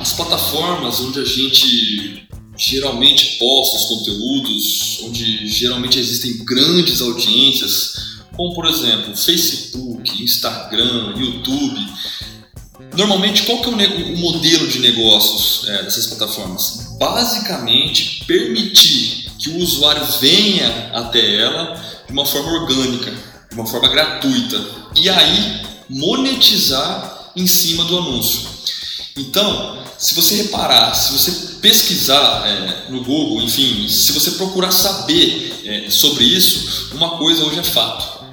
as plataformas onde a gente geralmente posta os conteúdos, onde geralmente existem grandes audiências, como por exemplo Facebook, Instagram, YouTube. Normalmente, qual que é o, o modelo de negócios é, dessas plataformas? Basicamente, permitir que o usuário venha até ela de uma forma orgânica, de uma forma gratuita, e aí monetizar em cima do anúncio. Então, se você reparar, se você pesquisar é, no Google, enfim, se você procurar saber é, sobre isso, uma coisa hoje é fato.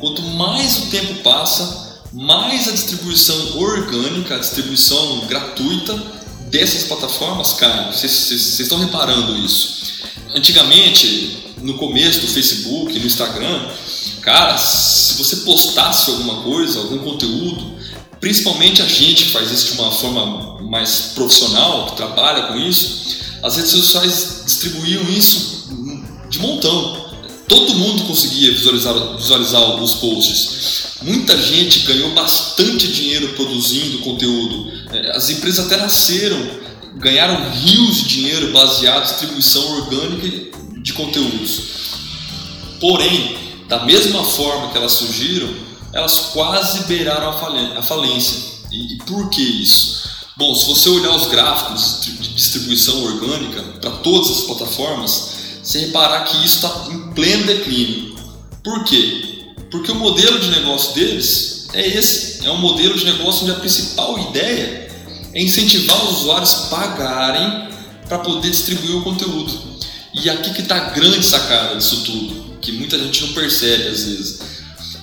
Quanto mais o tempo passa, mais a distribuição orgânica, a distribuição gratuita dessas plataformas cai. Vocês estão reparando isso? Antigamente, no começo do Facebook, no Instagram, cara, se você postasse alguma coisa, algum conteúdo, Principalmente a gente que faz isso de uma forma mais profissional, que trabalha com isso, as redes sociais distribuíam isso de montão. Todo mundo conseguia visualizar, visualizar os posts. Muita gente ganhou bastante dinheiro produzindo conteúdo. É, as empresas até nasceram, ganharam rios de dinheiro baseado em distribuição orgânica de conteúdos. Porém, da mesma forma que elas surgiram, elas quase beiraram a falência. E, por que isso? Bom, se você olhar os gráficos de distribuição orgânica para todas as plataformas, você reparar que isso está em pleno declínio. Por quê? Porque o modelo de negócio deles é esse. É um modelo de negócio onde a principal ideia é incentivar os usuários a pagarem para poder distribuir o conteúdo. E aqui que está a grande sacada disso tudo, que muita gente não percebe às vezes.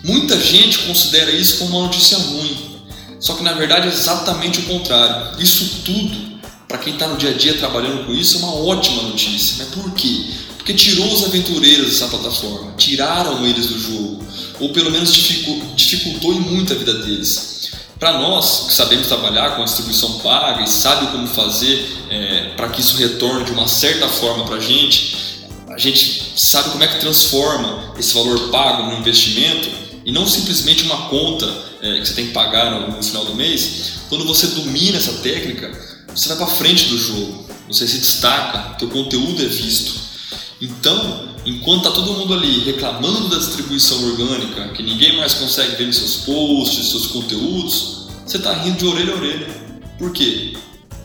Muita gente considera isso como uma notícia ruim, só que na verdade é exatamente o contrário. Isso tudo, para quem está no dia a dia trabalhando com isso, é uma ótima notícia. Mas por quê? Porque tirou os aventureiros dessa plataforma, tiraram eles do jogo, ou pelo menos dificultou muito a vida deles. Para nós que sabemos trabalhar com a distribuição paga e sabe como fazer é, para que isso retorne de uma certa forma para a gente, a gente sabe como é que transforma esse valor pago no investimento e não simplesmente uma conta é, que você tem que pagar no, no, final do mês, quando você domina essa técnica, você vai para frente do jogo, você se destaca, teu conteúdo é visto. Então, enquanto tá todo mundo ali reclamando da distribuição orgânica, que ninguém mais consegue ver seus posts, seus conteúdos, você está rindo de orelha a orelha. Por quê?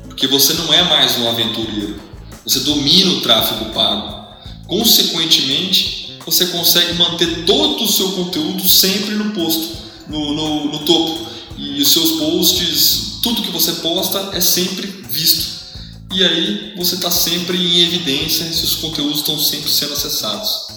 Porque você não é mais um aventureiro. Você domina o tráfego pago. Consequentemente, você consegue manter todo o seu conteúdo sempre no posto, no, no, no topo. E os seus posts, tudo que você posta é sempre visto. E aí você está sempre em evidência seus conteúdos estão sempre sendo acessados.